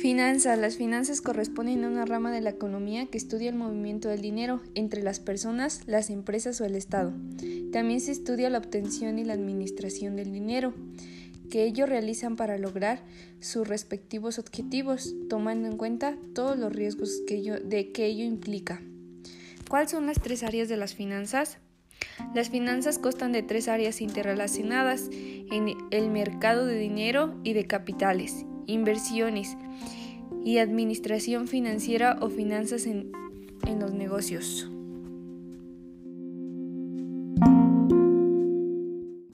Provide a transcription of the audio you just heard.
Finanzas. Las finanzas corresponden a una rama de la economía que estudia el movimiento del dinero entre las personas, las empresas o el Estado. También se estudia la obtención y la administración del dinero que ellos realizan para lograr sus respectivos objetivos, tomando en cuenta todos los riesgos que de que ello implica. ¿Cuáles son las tres áreas de las finanzas? Las finanzas constan de tres áreas interrelacionadas en el mercado de dinero y de capitales, inversiones y administración financiera o finanzas en, en los negocios.